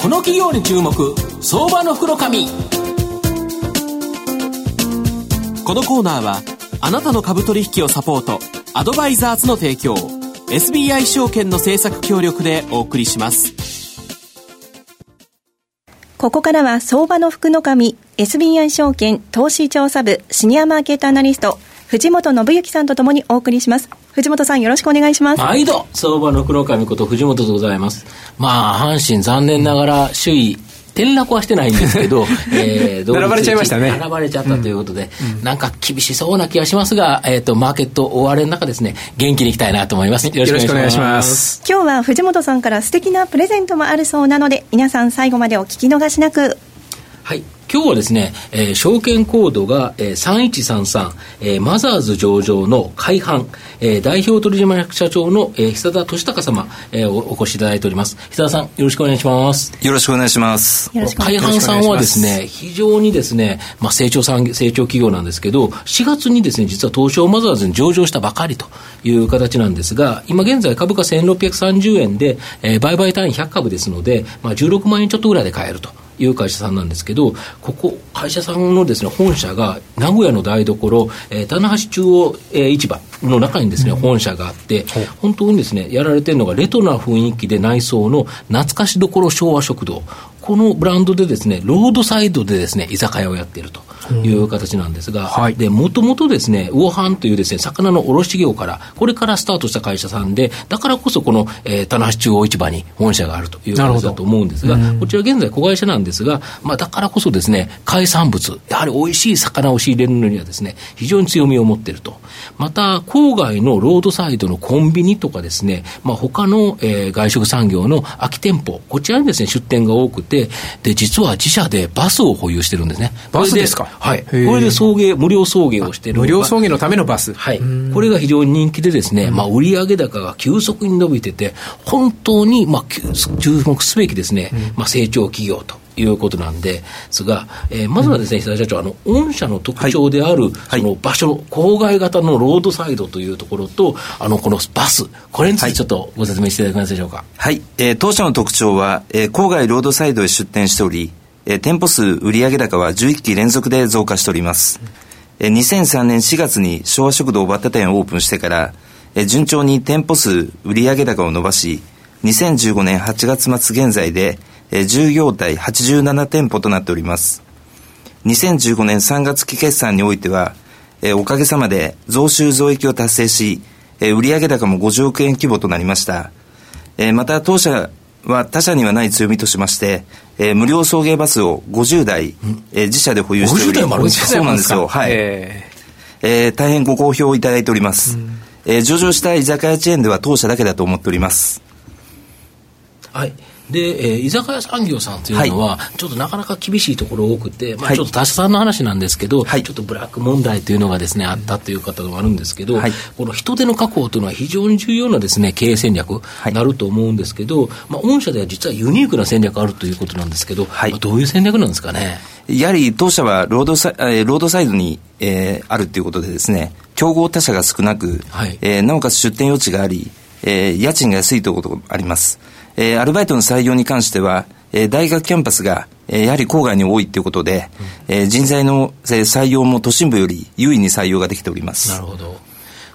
この企業に注目相場の袋紙。このコーナーはあなたの株取引をサポートアドバイザーズの提供 SBI 証券の政策協力でお送りします。ここからは相場の福の神 SBI 証券投資調査部シニアマーケットアナリスト藤本信之さんとともにお送りします藤本さんよろしくお願いします。毎度、相場の黒神こと藤本でございます。まあ、阪神残念ながら首位、転落はしてないんですけど、えー、並ばれちゃいましたね。並ばれちゃったということで、うん、なんか厳しそうな気がしますが、えっ、ー、と、マーケット終われの中ですね、元気にいきたいなと思います。よろしくお願いします。今日は藤本さんから素敵なプレゼントもあるそうなので、皆さん最後までお聞き逃しなく。はい。今日はですね、えー、証券コードが、えー、3133、えー、マザーズ上場の海半、えー、代表取締役社長の、えー、久田俊孝様、えーお、お越しいただいております。久田さん、よろしくお願いします。よろしくお願いします。海半さんはですね、非常にですね、まあ、成長産成長企業なんですけど、4月にですね、実は東証マザーズに上場したばかりという形なんですが、今現在株価1630円で、えー、売買単位100株ですので、まあ、16万円ちょっとぐらいで買えると。いう会社さんなんですけど、ここ、会社さんのですね、本社が名古屋の台所、えー、棚橋中央、えー、市場の中にですね、本社があって、本当にですね、やられてるのがレトロな雰囲気で内装の懐かしどころ昭和食堂。このブランドでですね、ロードサイドでですね、居酒屋をやっていると。いう形なんですが、はい、で、もともとですね、魚販というですね、魚の卸業から、これからスタートした会社さんで、だからこそこの、えー、棚橋中央市場に本社があるという形だと思うんですが、こちら現在子会社なんですが、まあ、だからこそですね、海産物、やはり美味しい魚を仕入れるのにはですね、非常に強みを持っていると。また、郊外のロードサイドのコンビニとかですね、まあ、他の、えー、外食産業の空き店舗、こちらにですね、出店が多くて、で、実は自社でバスを保有してるんですね。バスですか？はい。これで送迎、無料送迎をしてる。無料送迎のためのバス。はい。これが非常に人気でですね、まあ、売上高が急速に伸びてて、本当に、まあ、注目すべきですね、まあ、成長企業と。いうことなんですが、えー、まずはですね、久田社長、あの、御社の特徴である、はい、その場所、郊外型のロードサイドというところと、あの、このバス、これについてちょっとご説明していただけますでしょうか？はい。えー、当社の特徴は、えー、郊外ロードサイドへ出店しており、えー、店舗数売上高は11期連続で増加しております。えー、2003年4月に昭和食堂バッタ店をオープンしてから、えー、順調に店舗数売上高を伸ばし、2015年8月末現在で、えー、従業体87店舗となっております。2015年3月期決算においては、えー、おかげさまで増収増益を達成し、えー、売上高も50億円規模となりました。えー、また当社は他社にはない強みとしまして、えー、無料送迎バスを50台、えー、自社で保有しており、そうなんですよ。はい。えー、えー、大変ご好評いただいております。えー、上場した居酒屋チェーンでは当社だけだと思っております。はい。で、えー、居酒屋産業さんというのは、はい、ちょっとなかなか厳しいところ多くて、まあ、ちょっと他社さんの話なんですけど、はい、ちょっとブラック問題というのがですね、あったという方があるんですけど、はい、この人手の確保というのは非常に重要なですね、経営戦略になると思うんですけど、まあ、御社では実はユニークな戦略あるということなんですけど、はい、どういう戦略なんですかね？やはり当社はロードサイロードサイドに、えー、あるということでですね、競合他社が少なく、はい、えー、なおかつ出店余地があり、えー、家賃が安いということがあります。えー、アルバイトの採用に関しては、えー、大学キャンパスが、えー、やはり郊外に多いということで、うん、えー、人材の、えー、採用も都心部より優位に採用ができております。なるほど。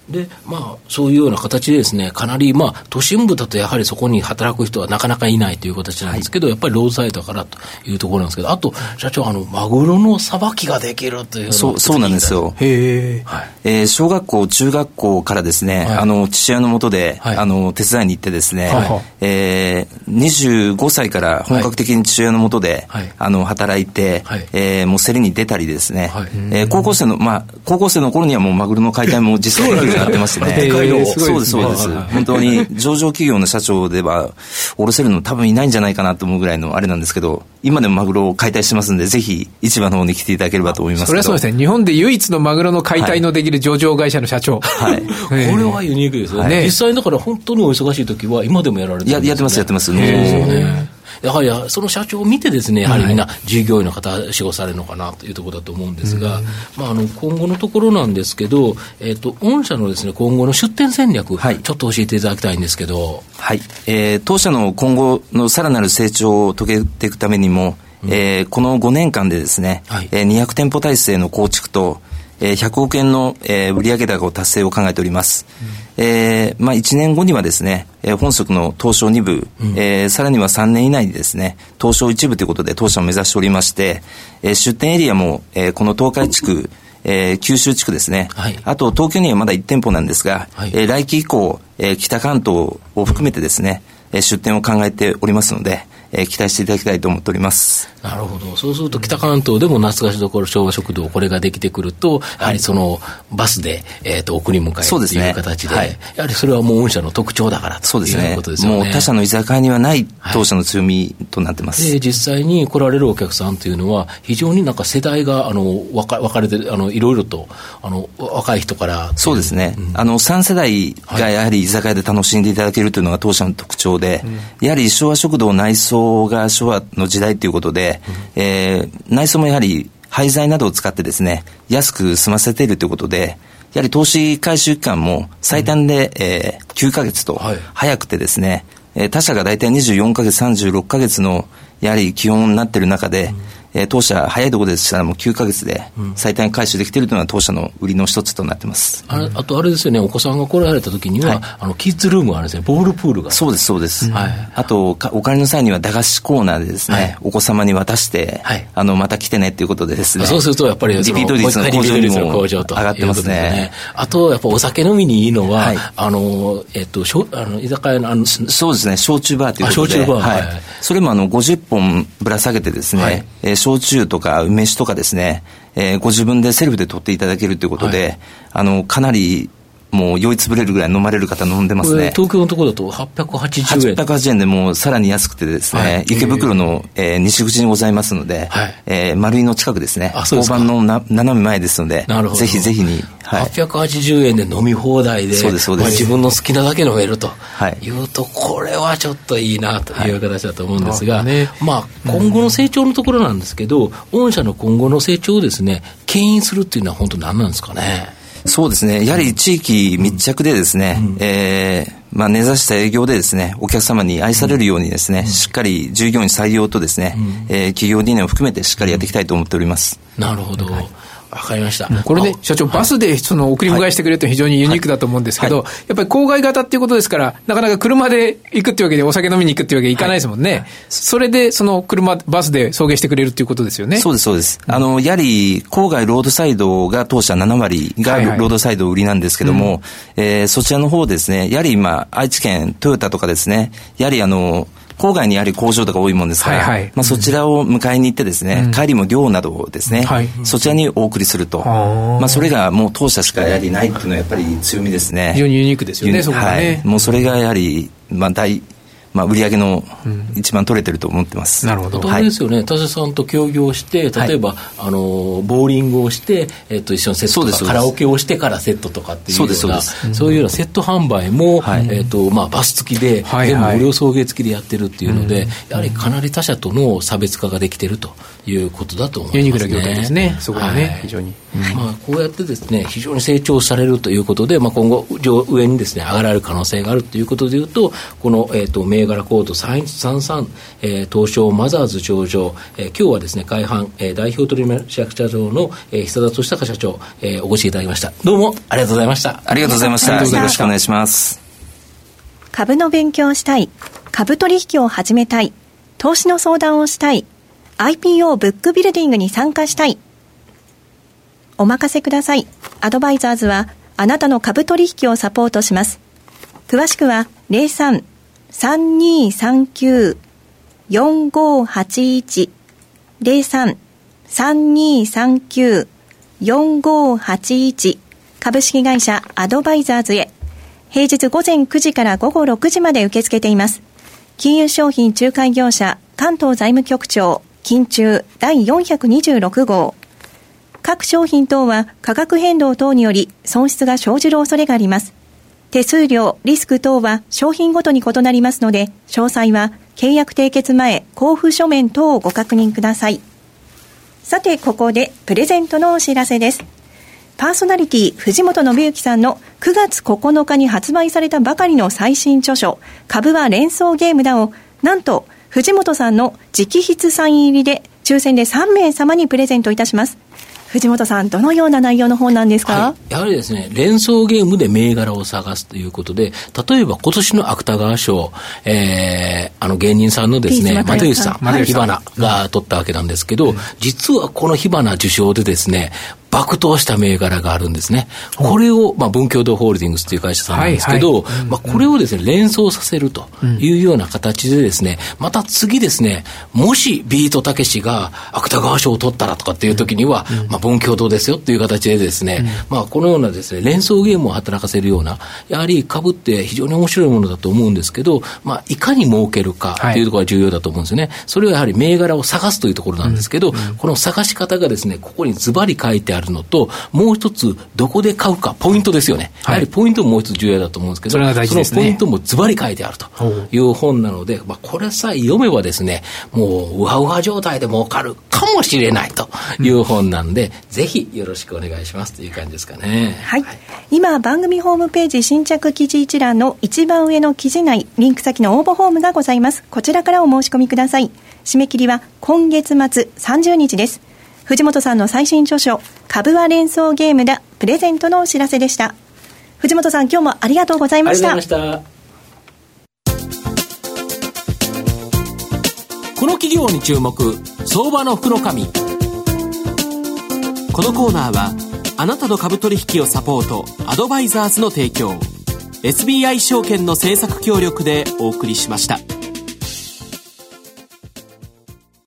で、まあ、そういうような形でですね、かなり、まあ、都心部だとやはりそこに働く人はなかなかいないという形なんですけど、はい、やっぱりロードサイドからというところなんですけど、あと、社長、あの、マグロのさばきができるというそう、そうなんですよ。へえ。はい、えー、小学校、中学校からですね、はい、あの、父親のもとで、はい、あの、手伝いに行ってですね、はい、えー、25歳から本格的に父親のもとで、はい、あの、働いて、はい、えー、もう競りに出たりですね、はい、えー、高校生の、まあ、高校生の頃にはもうマグロの解体も実際になってまして ね。そうです、そうです。本当に上場企業の社長では、下ろせるの多分いないんじゃないかなと思うぐらいのあれなんですけど、今でもマグロを解体してますんで、ぜひ市場の方に来ていただければと思いますそれはそうですね。日本で唯一のマグロの解体のできる上場会社の社長。はい。これはユニークですよね。実際だから本当にお忙しい時は今でもやられてるんですね。やってます、やってます。ね。やはりその社長を見てですね、やはりみんな従業員の方、仕事されるのかなというところだと思うんですが、まあ、あの今後のところなんですけど、えっ、ー、と、御社のですね、今後の出店戦略、はい、ちょっと教えていただきたいんですけど。はい。えー、当社の今後のさらなる成長を遂げていくためにも、うん、えー、この5年間でですね、はい、えー、200店舗体制の構築と、えー、100億円の、えー、売上高を達成を考えております。うん、えー、まあ、1年後にはですね、えー、本職の東証2部、うん、えー、さらには3年以内にですね、東証1部ということで当社を目指しておりまして、えー、出店エリアも、えー、この東海地区、えー、九州地区ですね、はい、あと東京にはまだ1店舗なんですが、はい、えー、来期以降、えー、北関東を含めてですね、えー、出店を考えておりますので、えー、期待していただきたいと思っております。なるほど。そうすると、北関東でも懐かしどころ昭和食堂、これができてくると、やはりその、バスで、えっ、ー、と、送り迎えという形で、はい、やはりそれはもう御社の特徴だからということですね。もう他社の居酒屋にはない当社の強みとなってます。はい、で、実際に来られるお客さんというのは、非常になんか世代が、あの、分か分かれて、あの、いろいろと、あの、若い人からそうですね。うん、あの、3世代がやはり居酒屋で楽しんでいただけるというのが当社の特徴で、うん、やはり昭和食堂内装が昭和の時代ということで、うん、えー、内装もやはり廃材などを使ってですね、安く済ませているということで、やはり投資回収期間も最短で、うん、えー、9ヶ月と早くてですね、はい、他社が大体24ヶ月、36ヶ月のやはり基本になっている中で、うんえー、当社、早いところでしたらもう9か月で最短回収できているというのは当社の売りの一つとなってます。ああとあれですよね、お子さんが来られた時には、はい、あのキッズルームがあるんですね、ボールプールが。そうです、そうです。はい、あとお金の際には駄菓子コーナーでですね、はい、お子様に渡して、はい、あのまた来てねっていうことでですね、そうするとやっぱりリピート率の向上にも上がってますね。ねあと、やっぱお酒飲みにいいのは、はい、あの、えっと、しょあの居酒屋のあのそうですね、焼酎バーということで、焼酎バー、はい、それもあの50本ぶら下げてですね、はい、えー、焼酎とか梅酒とかですね、えー、ご自分でセルフで取っていただけるということで、はい、あの、かなりもう酔いつぶれるぐらい飲まれる方飲んでますね。東京のところだと880円。880円でもうさらに安くてですね、はい、池袋の、えー、西口にございますので、はい、えー、丸井の近くですね、交番のな斜め前ですので、なるほど。ぜひぜひに。はい、880円で飲み放題で、そうですそうです、まあ、自分の好きなだけ飲めるとい。うと、これはちょっといいなという形だと思うんですが、はい。ね、まあ、今後の成長のところなんですけど、御社の今後の成長をですね、牽引するっていうのは本当何なんですかね？そうですね。やはり地域密着でですね、うん、えー、まあ、根ざした営業でですね、お客様に愛されるようにですね、うん、しっかり従業員採用とですね、うん、えー、企業理念を含めてしっかりやっていきたいと思っております。なるほど。はいわかりました。これね、社長、バスでその送り迎えしてくれると非常にユニークだと思うんですけど、はいはい、やっぱり郊外型っていうことですから、なかなか車で行くっていうわけで、お酒飲みに行くっていうわけにいかないですもんね。はい、それで、その車、バスで送迎してくれるっていうことですよね。そうです、そうです。あの、やはり、郊外ロードサイドが当社7割がロードサイド売りなんですけども、はいはい、えー、そちらの方ですね、やはり今、愛知県、トヨタとかですね、やはりあの、郊外にある工場とか多いもんですから、はいはい、まあ、そちらを迎えに行ってですね、うん、帰りも量などをですね、はい、そちらにお送りすると、まあ、それがもう当社しかやはりないっていうのはやっぱり強みですね。非常にユニークですよね、そこはね。はい、もうそれがやはり、まあ、大まあ、売り上げの一番取れてると思ってます。なるほど。あれですよね、田瀬さんと協業して、例えば、あの、ボーリングをして、えっと、一緒にセットとか、カラオケをしてからセットとかっていうような、そういうようなセット販売も、えっと、まあ、バス付きで、全部無料送迎付きでやってるっていうので、やはりかなり他社との差別化ができてるということだと思います、ね。ユニークな業態ですね、そこはね、非常に。まあ、こうやってですね、非常に成長されるということで、まあ、今後、上にですね、上がられる可能性があるということでいうと、この、えっと、銘柄コード3133、えー、東証マザーズ上場、えー、今日はですね、海半、えー、代表取締役社長の、えー、久田俊孝社長、えー、お越しいただきました。どうもありがとうございました。ありがとうございました。よろしくお願いします。株の勉強をしたい、株取引を始めたい、投資の相談をしたい、IPO ブックビルディングに参加したい。お任せください。アドバイザーズはあなたの株取引をサポートします。詳しくは03-3239-4581 03-3239-4581株式会社アドバイザーズへ平日午前9時から午後6時まで受け付けています。金融商品仲介業者関東財務局長金中第426号。各商品等は価格変動等により損失が生じる恐れがあります。手数料、リスク等は商品ごとに異なりますので、詳細は契約締結前、交付書面等をご確認ください。さて、ここでプレゼントのお知らせです。パーソナリティ藤本信之さんの9月9日に発売されたばかりの最新著書、株は連想ゲームだを、なんと藤本さんの直筆サイン入りで抽選で3名様にプレゼントいたします。藤本さん、どのような内容の本なんですか、はい、やはりですね、連想ゲームで銘柄を探すということで、例えば今年の芥川賞、えー、あの芸人さんのですね、又吉さん、火花が取ったわけなんですけど、うん、実はこの火花受賞でですね、爆投した銘柄があるんですね。これを、まあ、文教堂ホールディングスという会社さんなんですけど、まあ、これをですね、連想させるというような形でですね、また次ですね、もしビートたけしが芥川賞を取ったらとかっていう時には、まあ、文教堂ですよっていう形でですね、まあ、このようなですね、連想ゲームを働かせるような、やはり株って非常に面白いものだと思うんですけど、まあ、いかに儲けるかとい。うところが重要だと思うんですよね。それはやはり銘柄を探すというところなんですけど、この探し方がですね、ここにズバリ書いてあるのと、もう一つ、どこで買うか、ポイントですよね。やはりポイントももう一つ重要だと思うんですけど、そ、ね、のポイントもズバリ書いてあるという本なので、まあ、これさえ読めばですね、もう、うわうわ状態で儲かるかもしれないという本なんで、うん、ぜひよろしくお願いしますという感じですかね。はい。はい、今、番組ホームページ新着記事一覧の一番上の記事内、リンク先の応募フォームがございます。こちらからお申し込みください。締め切りは今月末30日です。藤本さんの最新著書、株は連想ゲームだ、プレゼントのお知らせでした。藤本さん、今日もありがとうございました。ありがとうございました。この企業に注目、相場の福の神。このコーナーは、あなたの株取引をサポート、アドバイザーズの提供、SBI 証券の政策協力でお送りしました。